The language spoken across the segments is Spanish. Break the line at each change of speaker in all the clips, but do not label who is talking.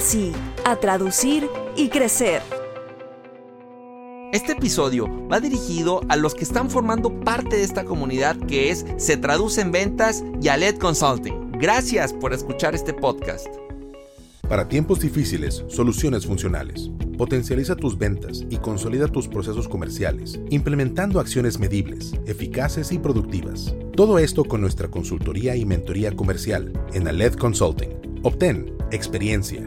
sí, a traducir y crecer.
Este episodio va dirigido a los que están formando parte de esta comunidad que es Se Traduce en Ventas y Aled Consulting. Gracias por escuchar este podcast.
Para tiempos difíciles, soluciones funcionales. Potencializa tus ventas y consolida tus procesos comerciales, implementando acciones medibles, eficaces y productivas. Todo esto con nuestra consultoría y mentoría comercial en Aled Consulting. Obtén experiencia,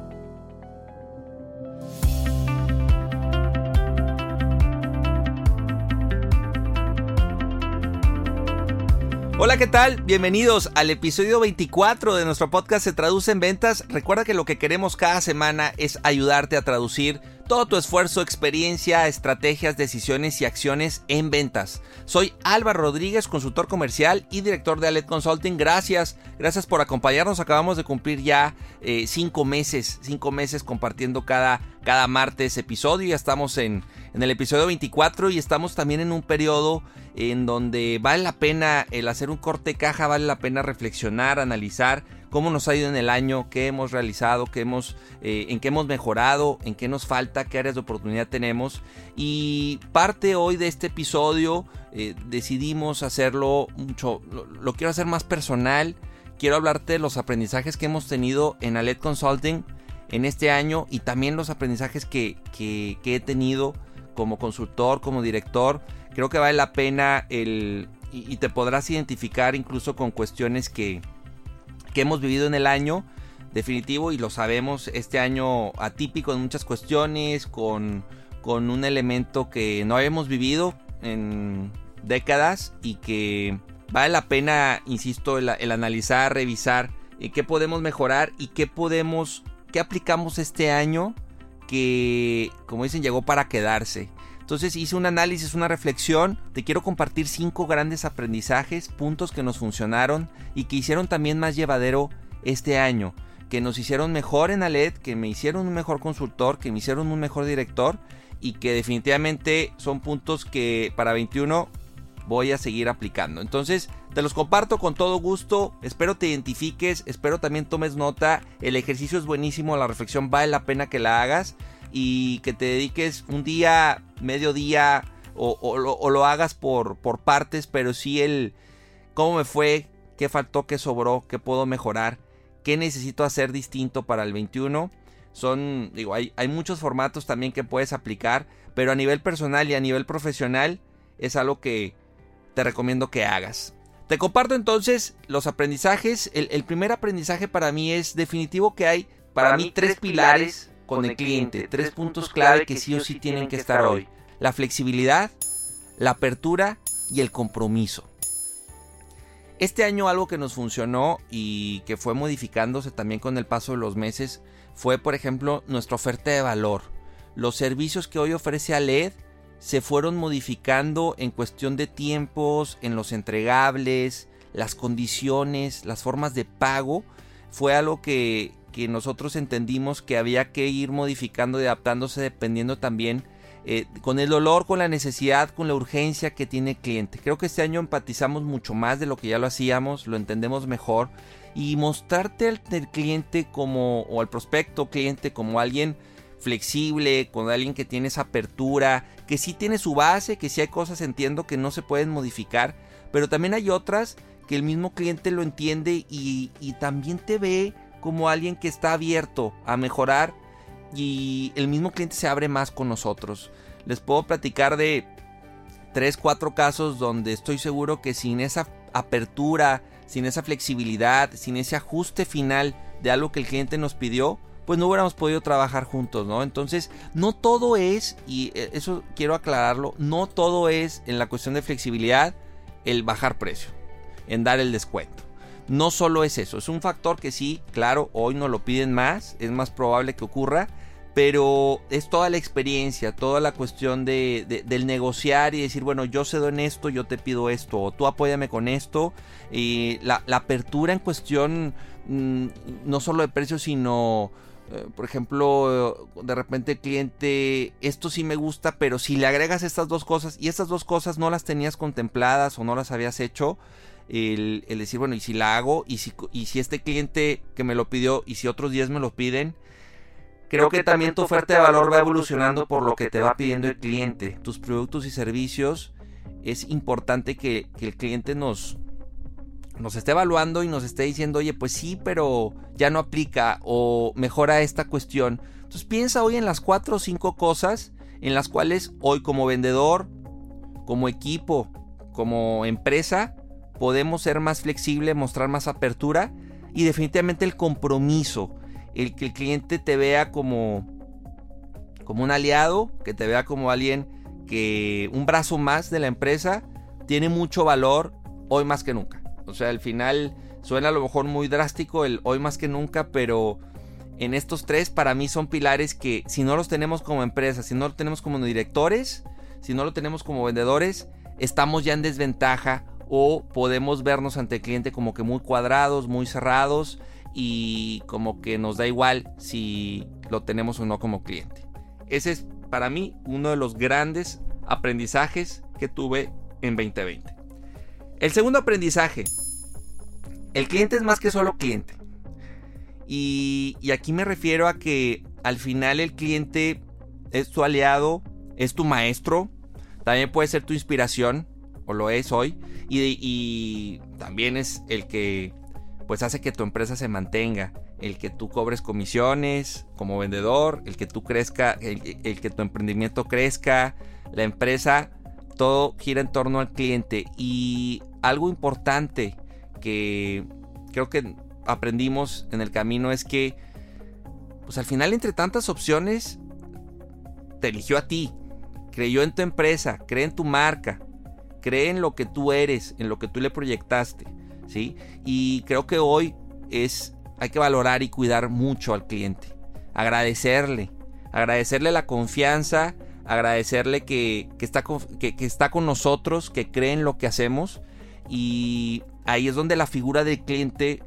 Hola, ¿qué tal? Bienvenidos al episodio 24 de nuestro podcast Se Traduce en Ventas. Recuerda que lo que queremos cada semana es ayudarte a traducir todo tu esfuerzo, experiencia, estrategias, decisiones y acciones en ventas. Soy Álvaro Rodríguez, consultor comercial y director de Alet Consulting. Gracias, gracias por acompañarnos. Acabamos de cumplir ya eh, cinco meses, cinco meses compartiendo cada, cada martes episodio. Ya estamos en, en el episodio 24 y estamos también en un periodo en donde vale la pena el hacer un corte caja, vale la pena reflexionar, analizar cómo nos ha ido en el año, qué hemos realizado, qué hemos, eh, en qué hemos mejorado, en qué nos falta, qué áreas de oportunidad tenemos. Y parte hoy de este episodio eh, decidimos hacerlo mucho, lo, quiero hacer más personal. Quiero hablarte de los aprendizajes que hemos tenido en Alet Consulting en este año y también los aprendizajes que, que he tenido como consultor, como director creo que vale la pena el, y, te podrás identificar incluso con cuestiones que, que hemos vivido en el año definitivo y lo sabemos, este año atípico en muchas cuestiones, con, con un elemento que no habíamos vivido en décadas y que vale la pena, insisto, el, analizar, revisar eh, qué podemos mejorar y qué podemos, qué aplicamos este año que, como dicen, llegó para quedarse. Entonces hice un análisis, una reflexión. Te quiero compartir cinco grandes aprendizajes, puntos que nos funcionaron y que hicieron también más llevadero este año. Que nos hicieron mejor en Aled, que me hicieron un mejor consultor, que me hicieron un mejor director y que definitivamente son puntos que para 21 voy a seguir aplicando. Entonces, te los comparto con todo gusto. Espero te identifiques, espero también tomes nota. El ejercicio es buenísimo, la reflexión vale la pena que la hagas y que te dediques un día, medio día o, lo, hagas por, por partes, pero sí el cómo me fue, qué faltó, qué sobró, qué puedo mejorar, qué necesito hacer distinto para el 21. Son, digo, hay, hay muchos formatos también que puedes aplicar, pero a nivel personal y a nivel profesional es algo que te recomiendo que hagas. Te comparto entonces los aprendizajes. El, el primer aprendizaje para mí es definitivo que hay para, mí tres pilares con el cliente. Tres puntos clave que sí o sí tienen que estar hoy. La flexibilidad, la apertura y el compromiso. Este año algo que nos funcionó y que fue modificándose también con el paso de los meses fue por ejemplo nuestra oferta de valor. Los servicios que hoy ofrece ALED se fueron modificando en cuestión de tiempos, en los entregables, las condiciones, las formas de pago. Fue algo que, que nosotros entendimos que había que ir modificando y adaptándose dependiendo también eh, con el dolor, con la necesidad, con la urgencia que tiene el cliente. Creo que este año empatizamos mucho más de lo que ya lo hacíamos, lo entendemos mejor y mostrarte al, cliente como, o al prospecto cliente como alguien flexible, con alguien que tiene esa apertura, que sí tiene su base, que sí hay cosas entiendo que no se pueden modificar, pero también hay otras que el mismo cliente lo entiende y, y también te ve como alguien que está abierto a mejorar y el mismo cliente se abre más con nosotros. Les puedo platicar de 3, 4 casos donde estoy seguro que sin esa apertura, sin esa flexibilidad, sin ese ajuste final de algo que el cliente nos pidió, pues no hubiéramos podido trabajar juntos, ¿no? Entonces, no todo es, y eh, eso quiero aclararlo, no todo es en la cuestión de flexibilidad el bajar precio, en dar el descuento. No solo es eso, es un factor que sí, claro, hoy no lo piden más, es más probable que ocurra, pero es toda la experiencia, toda la cuestión de, del negociar y decir, bueno, yo cedo en esto, yo te pido esto, o tú apóyame con esto. Y la, apertura en cuestión mm, no solo de precio, sino, eh, por ejemplo, de repente el cliente, esto sí me gusta, pero si le agregas estas dos cosas y estas dos cosas no las tenías contempladas o no las habías hecho, el, el decir, bueno, y si la hago, y si, y si este cliente que me lo pidió, y si otros 10 me lo piden, Creo que también tu oferta de valor va evolucionando por lo que te va pidiendo el cliente. Tus productos y servicios es importante que, el cliente nos, nos esté evaluando y nos esté diciendo, oye, pues sí, pero ya no aplica o mejora esta cuestión. Entonces piensa hoy en las cuatro o cinco cosas en las cuales hoy como vendedor, como equipo, como empresa, podemos ser más flexible, mostrar más apertura y definitivamente el compromiso el que el cliente te vea como, como un aliado, que te vea como alguien que un brazo más de la empresa, tiene mucho valor hoy más que nunca. O sea, al final suena a lo mejor muy drástico el hoy más que nunca, pero en estos tres para mí son pilares que si no los tenemos como empresa, si no los tenemos como directores, si no lo tenemos como vendedores, estamos ya en desventaja o podemos vernos ante el cliente como que muy cuadrados, muy cerrados y como que nos da igual si lo tenemos o no como cliente. Ese es para mí uno de los grandes aprendizajes que tuve en 2020. El segundo aprendizaje. El cliente es más que solo cliente. Y, aquí me refiero a que al final el cliente es tu aliado, es tu maestro, también puede ser tu inspiración, o lo es hoy, y, también es el que pues hace que tu empresa se mantenga. El que tú cobres comisiones como vendedor, el que tú crezca, el, que tu emprendimiento crezca, la empresa, todo gira en torno al cliente. Y algo importante que creo que aprendimos en el camino es que, pues al final entre tantas opciones, te eligió a ti, creyó en tu empresa, cree en tu marca, cree en lo que tú eres, en lo que tú le proyectaste. Y creo que hoy es, hay que valorar y cuidar mucho al cliente, agradecerle, agradecerle la confianza, agradecerle que, está, que, está con nosotros, que cree en lo que hacemos y ahí es donde la figura del cliente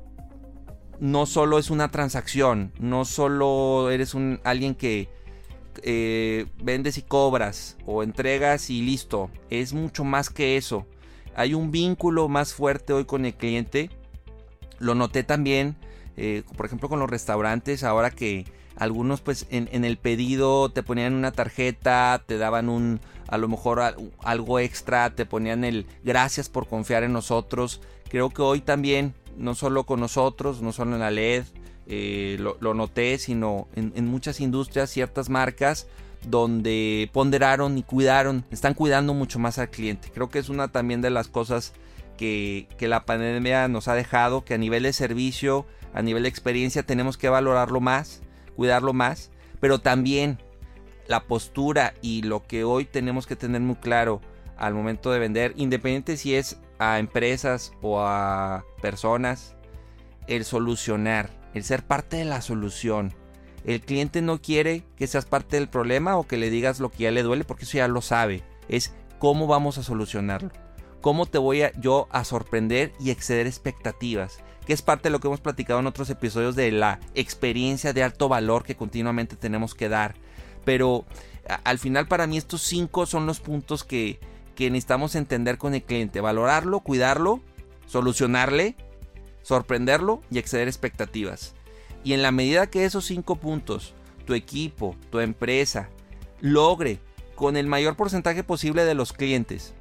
no solo es una transacción, no solo eres un, alguien que eh, vendes y cobras o entregas y listo, es mucho más que eso hay un vínculo más fuerte hoy con el cliente. Lo noté también, eh, por ejemplo, con los restaurantes, ahora que algunos pues en, el pedido te ponían una tarjeta, te daban un, a lo mejor algo extra, te ponían el gracias por confiar en nosotros. Creo que hoy también, no solo con nosotros, no solo en la LED, eh, lo, noté, sino en, en muchas industrias, ciertas marcas, donde ponderaron y cuidaron, están cuidando mucho más al cliente. Creo que es una también de las cosas que, la pandemia nos ha dejado, que a nivel de servicio, a nivel de experiencia tenemos que valorarlo más, cuidarlo más, pero también la postura y lo que hoy tenemos que tener muy claro al momento de vender, independiente si es a empresas o a personas, el solucionar, el ser parte de la solución el cliente no quiere que seas parte del problema o que le digas lo que ya le duele porque eso ya lo sabe. Es cómo vamos a solucionarlo. Cómo te voy a, yo a sorprender y exceder expectativas. Que es parte de lo que hemos platicado en otros episodios de la experiencia de alto valor que continuamente tenemos que dar. Pero al final para mí estos cinco son los puntos que, que necesitamos entender con el cliente. Valorarlo, cuidarlo, solucionarle, sorprenderlo y exceder expectativas. Y en la medida que esos cinco puntos, tu equipo, tu empresa, logre con el mayor porcentaje posible de los clientes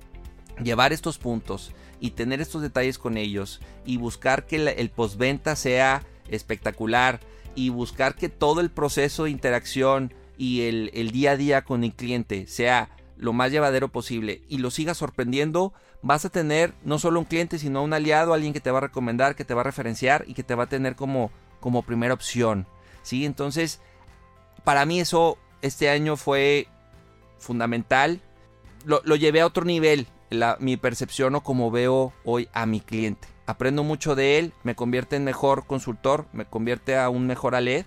llevar estos puntos y tener estos detalles con ellos y buscar que el postventa sea espectacular y buscar que todo el proceso de interacción y el, el, día a día con el cliente sea lo más llevadero posible y lo sigas sorprendiendo, vas a tener no solo un cliente, sino un aliado, alguien que te va a recomendar, que te va a referenciar y que te va a tener como, como primera opción. ¿sí? Entonces, para mí eso este año fue fundamental. Lo, lo llevé a otro nivel, la, mi percepción o como veo hoy a mi cliente. Aprendo mucho de él, me convierte en mejor consultor, me convierte a un mejor ALED.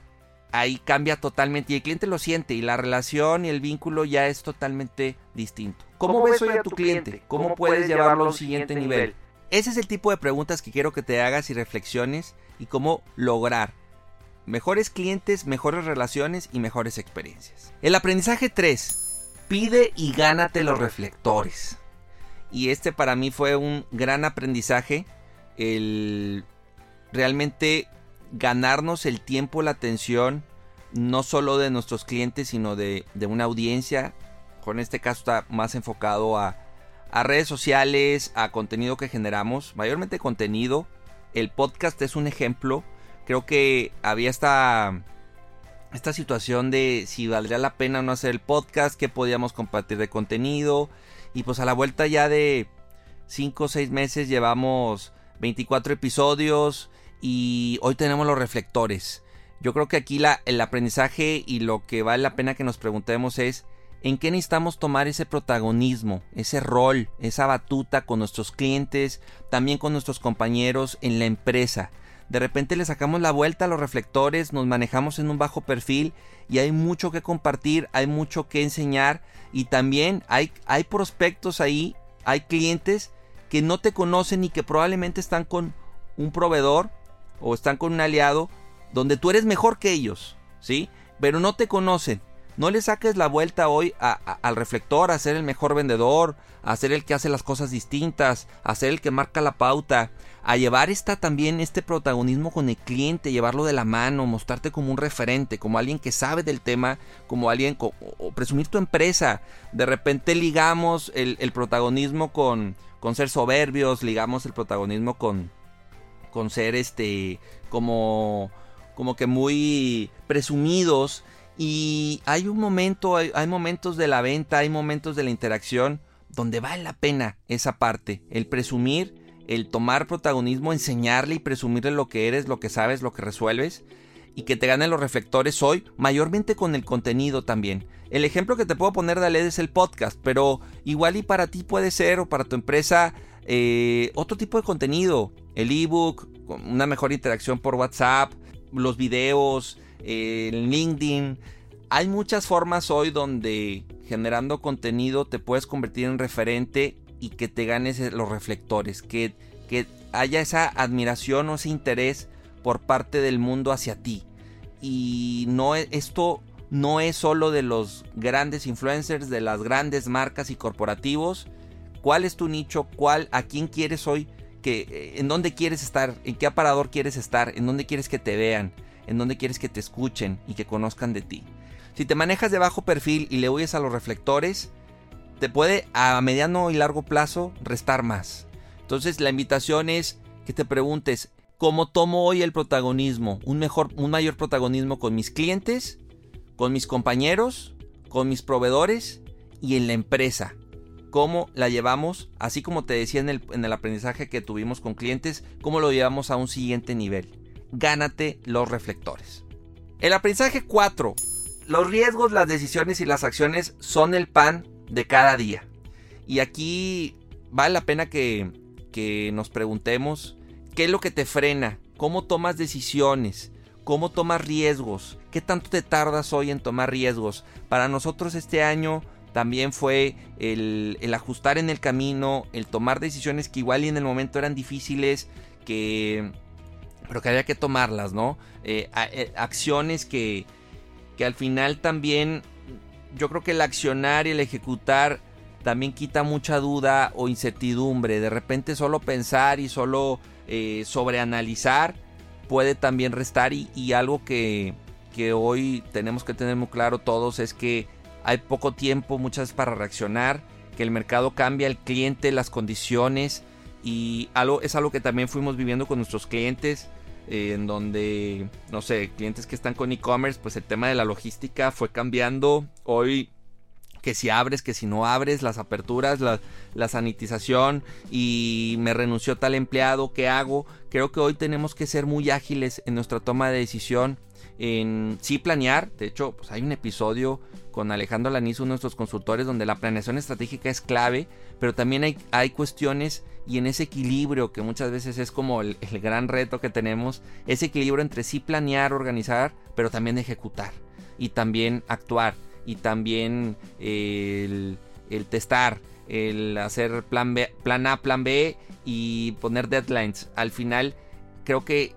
Ahí cambia totalmente y el cliente lo siente y la relación y el vínculo ya es totalmente distinto. ¿Cómo, ves hoy a tu cliente? ¿Cómo, puedes llevarlo a un siguiente nivel? Ese es el tipo de preguntas que quiero que te hagas y reflexiones y cómo lograr mejores clientes, mejores relaciones y mejores experiencias. El aprendizaje 3. Pide y gánate los reflectores. Y este para mí fue un gran aprendizaje. El realmente ganarnos el tiempo, la atención, no solo de nuestros clientes, sino de, de una audiencia. Con este caso está más enfocado a, a redes sociales, a contenido que generamos, mayormente contenido. El podcast es un ejemplo. Creo que había esta, esta situación de si valdría la pena no hacer el podcast, que podíamos compartir de contenido. Y pues a la vuelta ya de 5 o 6 meses llevamos 24 episodios y hoy tenemos los reflectores. Yo creo que aquí la, el aprendizaje y lo que vale la pena que nos preguntemos es en qué necesitamos tomar ese protagonismo, ese rol, esa batuta con nuestros clientes, también con nuestros compañeros en la empresa. De repente le sacamos la vuelta a los reflectores, nos manejamos en un bajo perfil y hay mucho que compartir, hay mucho que enseñar y también hay, hay prospectos ahí, hay clientes que no te conocen y que probablemente están con un proveedor o están con un aliado donde tú eres mejor que ellos, ¿sí? Pero no te conocen. No le saques la vuelta hoy al reflector a ser el mejor vendedor, a ser el que hace las cosas distintas, a ser el que marca la pauta, a llevar esta también este protagonismo con el cliente, llevarlo de la mano, mostrarte como un referente, como alguien que sabe del tema, como alguien o, presumir tu empresa. De repente ligamos el, el protagonismo con, con ser soberbios, ligamos el protagonismo con, con ser este como como que muy presumidos y hay un momento, hay, momentos de la venta, hay momentos de la interacción donde vale la pena esa parte, el presumir, el tomar protagonismo, enseñarle y presumirle lo que eres, lo que sabes, lo que resuelves y que te ganen los reflectores hoy, mayormente con el contenido también. El ejemplo que te puedo poner de LED es el podcast, pero igual y para ti puede ser o para tu empresa eh, otro tipo de contenido, el ebook, una mejor interacción por WhatsApp, los videos, el LinkedIn. Hay muchas formas hoy donde generando contenido te puedes convertir en referente y que te ganes los reflectores, que, que haya esa admiración o ese interés por parte del mundo hacia ti. Y no e, esto no es solo de los grandes influencers, de las grandes marcas y corporativos. ¿Cuál es tu nicho? ¿Cuál a quién quieres hoy que eh, en dónde quieres estar? ¿En qué aparador quieres estar? ¿En dónde quieres que te vean? En donde quieres que te escuchen y que conozcan de ti. Si te manejas de bajo perfil y le huyes a los reflectores, te puede a mediano y largo plazo restar más. Entonces la invitación es que te preguntes, ¿cómo tomo hoy el protagonismo? Un mejor, un mayor protagonismo con mis clientes, con mis compañeros, con mis proveedores y en la empresa. ¿Cómo la llevamos? Así como te decía en el, en el aprendizaje que tuvimos con clientes, ¿cómo lo llevamos a un siguiente nivel? Gánate los reflectores. El aprendizaje 4. Los riesgos, las decisiones y las acciones son el pan de cada día. Y aquí vale la pena que, que nos preguntemos qué es lo que te frena, cómo tomas decisiones, cómo tomas riesgos, qué tanto te tardas hoy en tomar riesgos. Para nosotros este año también fue el, el, ajustar en el camino, el tomar decisiones que igual y en el momento eran difíciles, que pero que había que tomarlas, ¿no? Eh, eh, acciones que, que al final también, yo creo que el accionar y el ejecutar también quita mucha duda o incertidumbre. De repente solo pensar y solo eh, sobreanalizar puede también restar y, y algo que, que hoy tenemos que tener muy claro todos es que hay poco tiempo muchas veces para reaccionar, que el mercado cambia, el cliente, las condiciones Y algo, es algo que también fuimos viviendo con nuestros clientes, eh, en donde, no sé, clientes que están con e-commerce, pues el tema de la logística fue cambiando. Hoy que si abres, que si no abres, las aperturas, la, la, sanitización y me renunció tal empleado, ¿qué hago? Creo que hoy tenemos que ser muy ágiles en nuestra toma de decisión, en sí planear, de hecho, pues hay un episodio con Alejandro Laniz, uno de nuestros consultores, donde la planeación estratégica es clave, pero también hay, hay cuestiones y en ese equilibrio que muchas veces es como el, el gran reto que tenemos, ese equilibrio entre sí planear, organizar, pero también ejecutar y también actuar y también el, el, testar, el hacer plan, B, plan A, plan B y poner deadlines. Al final, creo que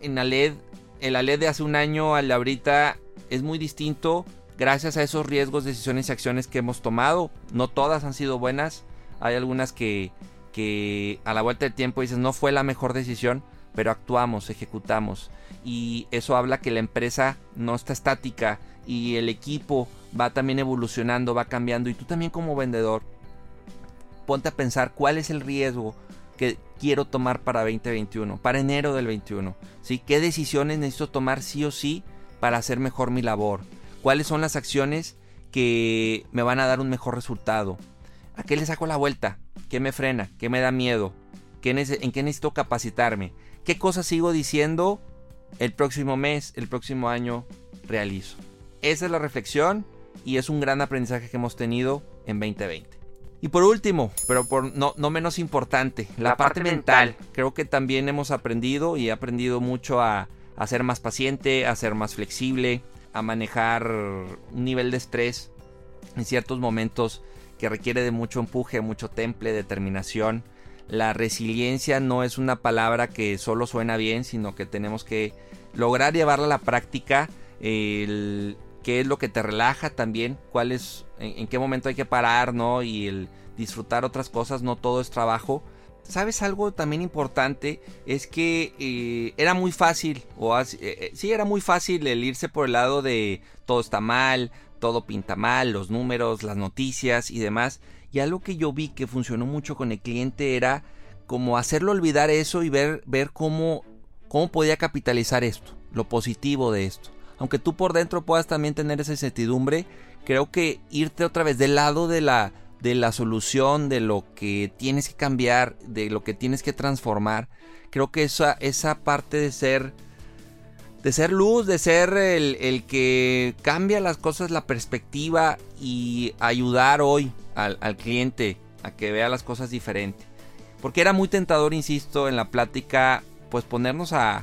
en ALED, el ALED de hace un año al de ahorita es muy distinto gracias a esos riesgos, decisiones y acciones que hemos tomado. No todas han sido buenas. Hay algunas que, que a la vuelta del tiempo dices no fue la mejor decisión, pero actuamos, ejecutamos. Y eso habla que la empresa no está estática y el equipo va también evolucionando, va cambiando. Y tú también como vendedor, ponte a pensar cuál es el riesgo que quiero tomar para 2021, para enero del 21. ¿sí? ¿Qué decisiones necesito tomar sí o sí para hacer mejor mi labor? ¿Cuáles son las acciones que me van a dar un mejor resultado? ¿A qué le saco la vuelta? ¿Qué me frena? ¿Qué me da miedo? ¿En qué necesito capacitarme? ¿Qué cosas sigo diciendo el próximo mes, el próximo año realizo? Esa es la reflexión y es un gran aprendizaje que hemos tenido en 2020. Y por último, pero por no, no menos importante, la, parte, mental. Creo que también hemos aprendido y he aprendido mucho a, a ser más paciente, a ser más flexible, a manejar un nivel de estrés en ciertos momentos que requiere de mucho empuje, mucho temple, determinación. La resiliencia no es una palabra que solo suena bien, sino que tenemos que lograr llevarla a la práctica. El, qué es lo que te relaja también, cuál es, en, qué momento hay que parar, ¿no? Y el disfrutar otras cosas, no todo es trabajo. ¿Sabes algo también importante? Es que eh, era muy fácil, o eh, eh, sí, era muy fácil el irse por el lado de todo está mal, todo pinta mal, los números, las noticias y demás. Y algo que yo vi que funcionó mucho con el cliente era como hacerlo olvidar eso y ver, ver cómo, cómo podía capitalizar esto, lo positivo de esto aunque tú por dentro puedas también tener esa incertidumbre, creo que irte otra vez del lado de la, de la solución, de lo que tienes que cambiar, de lo que tienes que transformar, creo que esa, esa parte de ser de ser luz, de ser el, el, que cambia las cosas, la perspectiva y ayudar hoy al, al, cliente a que vea las cosas diferente. Porque era muy tentador, insisto, en la plática, pues ponernos a,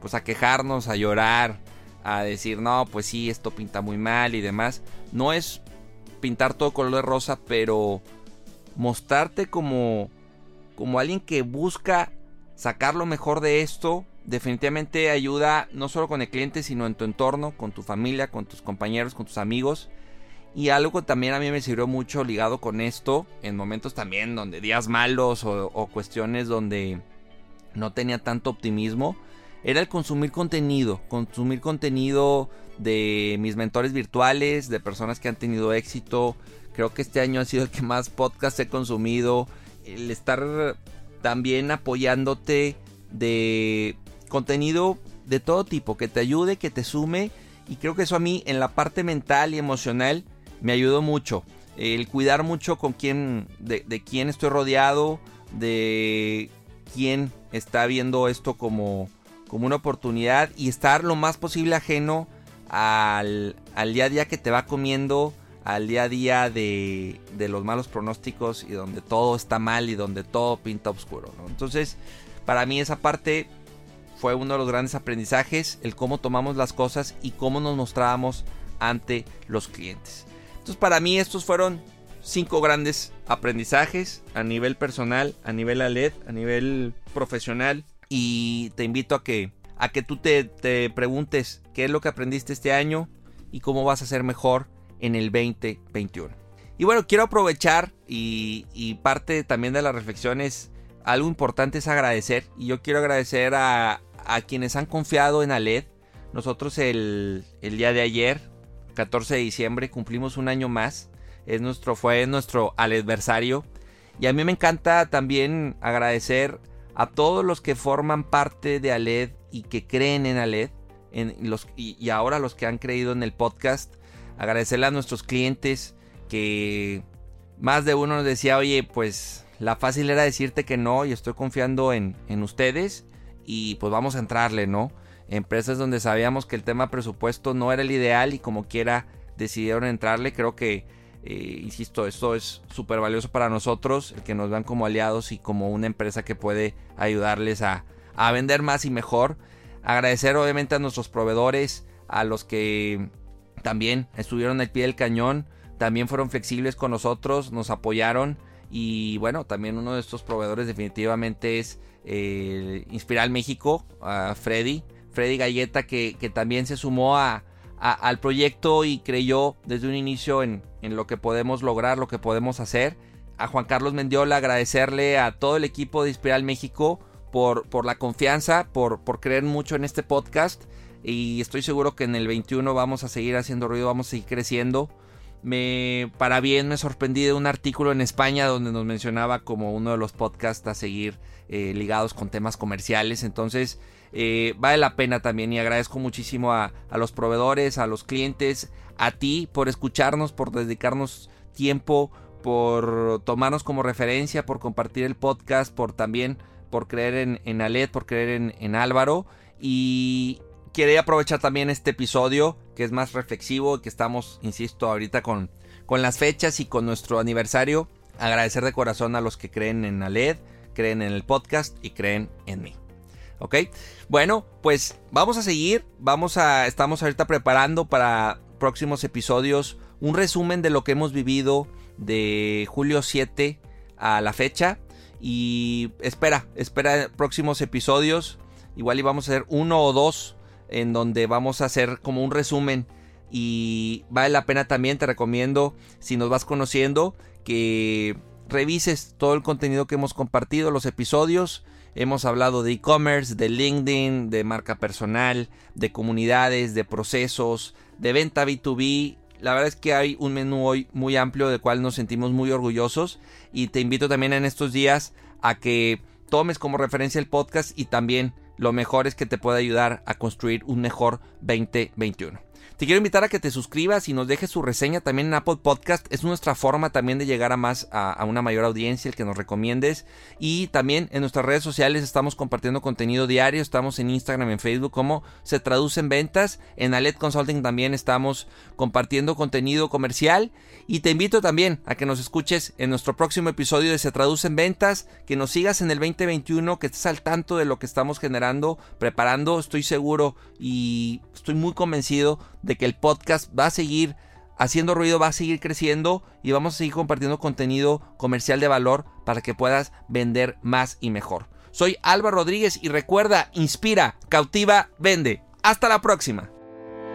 pues a quejarnos, a llorar, a decir, no, pues sí, esto pinta muy mal y demás. No es pintar todo color de rosa, pero mostrarte como, como alguien que busca sacar lo mejor de esto, definitivamente ayuda no solo con el cliente, sino en tu entorno, con tu familia, con tus compañeros, con tus amigos. Y algo también a mí me sirvió mucho ligado con esto, en momentos también donde días malos o, o cuestiones donde no tenía tanto optimismo, era el consumir contenido, consumir contenido de mis mentores virtuales, de personas que han tenido éxito. Creo que este año ha sido el que más podcast he consumido. El estar también apoyándote de contenido de todo tipo, que te ayude, que te sume. Y creo que eso a mí en la parte mental y emocional me ayudó mucho. El cuidar mucho con quién, de, de quién estoy rodeado, de quién está viendo esto como, como una oportunidad y estar lo más posible ajeno al, día a día que te va comiendo, al día a día de, los malos pronósticos y donde todo está mal y donde todo pinta oscuro. Entonces, para mí esa parte fue uno de los grandes aprendizajes, el cómo tomamos las cosas y cómo nos mostrábamos ante los clientes. Entonces, para mí estos fueron cinco grandes aprendizajes a nivel personal, a nivel ALED, a nivel profesional y te invito a que, a que tú te, preguntes qué es lo que aprendiste este año y cómo vas a ser mejor en el 2021. Y bueno, quiero aprovechar y, parte también de las reflexiones, algo importante es agradecer. Y yo quiero agradecer a, quienes han confiado en Aled. Nosotros el, el, día de ayer, 14 de diciembre, cumplimos un año más. Es nuestro, fue nuestro adversario Y a mí me encanta también agradecer a todos los que forman parte de Aled y que creen en Aled, en los, y, ahora los que han creído en el podcast. Agradecerle a nuestros clientes que más de uno nos decía, oye, pues la fácil era decirte que no y estoy confiando en, en ustedes y pues vamos a entrarle, ¿no? Empresas donde sabíamos que el tema presupuesto no era el ideal y como quiera decidieron entrarle. Creo que, eh, insisto, esto es súper valioso para nosotros, el que nos vean como aliados y como una empresa que puede ayudarles a, a vender más y mejor. Agradecer obviamente a nuestros proveedores, a los que también estuvieron al pie del cañón, también fueron flexibles con nosotros, nos apoyaron y bueno, también uno de estos proveedores definitivamente es eh, Inspiral México, a Freddy, Freddy Galleta que, que también se sumó a, al proyecto y creyó desde un inicio en, en lo que podemos lograr, lo que podemos hacer. A Juan Carlos Mendiola agradecerle a todo el equipo de Inspiral México por, por la confianza, por, por creer mucho en este podcast y estoy seguro que en el 21 vamos a seguir haciendo ruido, vamos a seguir creciendo. Me, para bien, me sorprendí de un artículo en España donde nos mencionaba como uno de los podcasts a seguir eh, ligados con temas comerciales. Entonces, eh, vale la pena también y agradezco muchísimo a, los proveedores, a los clientes, a ti por escucharnos, por dedicarnos tiempo, por tomarnos como referencia, por compartir el podcast, por también por creer en, en Alet, por creer en, en Álvaro. Y, quería aprovechar también este episodio que es más reflexivo, que estamos, insisto, ahorita con, con las fechas y con nuestro aniversario. Agradecer de corazón a los que creen en Aled, creen en el podcast y creen en mí. ¿Ok? Bueno, pues vamos a seguir. Vamos a. Estamos ahorita preparando para próximos episodios un resumen de lo que hemos vivido de julio 7 a la fecha. Y espera, espera próximos episodios. Igual íbamos a hacer uno o dos en donde vamos a hacer como un resumen y vale la pena también, te recomiendo, si nos vas conociendo, que revises todo el contenido que hemos compartido, los episodios. Hemos hablado de e-commerce, de LinkedIn, de marca personal, de comunidades, de procesos, de venta B2B. La verdad es que hay un menú hoy muy amplio del cual nos sentimos muy orgullosos y te invito también en estos días a que tomes como referencia el podcast y también lo mejor es que te puede ayudar a construir un mejor 2021. Te quiero invitar a que te suscribas y nos dejes su reseña también en Apple Podcast. Es nuestra forma también de llegar a más a, a, una mayor audiencia, el que nos recomiendes. Y también en nuestras redes sociales estamos compartiendo contenido diario. Estamos en Instagram, en Facebook, cómo se traduce en ventas. En Alet Consulting también estamos compartiendo contenido comercial. Y te invito también a que nos escuches en nuestro próximo episodio de Se Traduce en Ventas, que nos sigas en el 2021, que estés al tanto de lo que estamos generando, preparando, estoy seguro y estoy muy convencido de que el podcast va a seguir haciendo ruido, va a seguir creciendo y vamos a seguir compartiendo contenido comercial de valor para que puedas vender más y mejor. Soy Álvaro Rodríguez y recuerda, inspira, cautiva, vende. Hasta la próxima.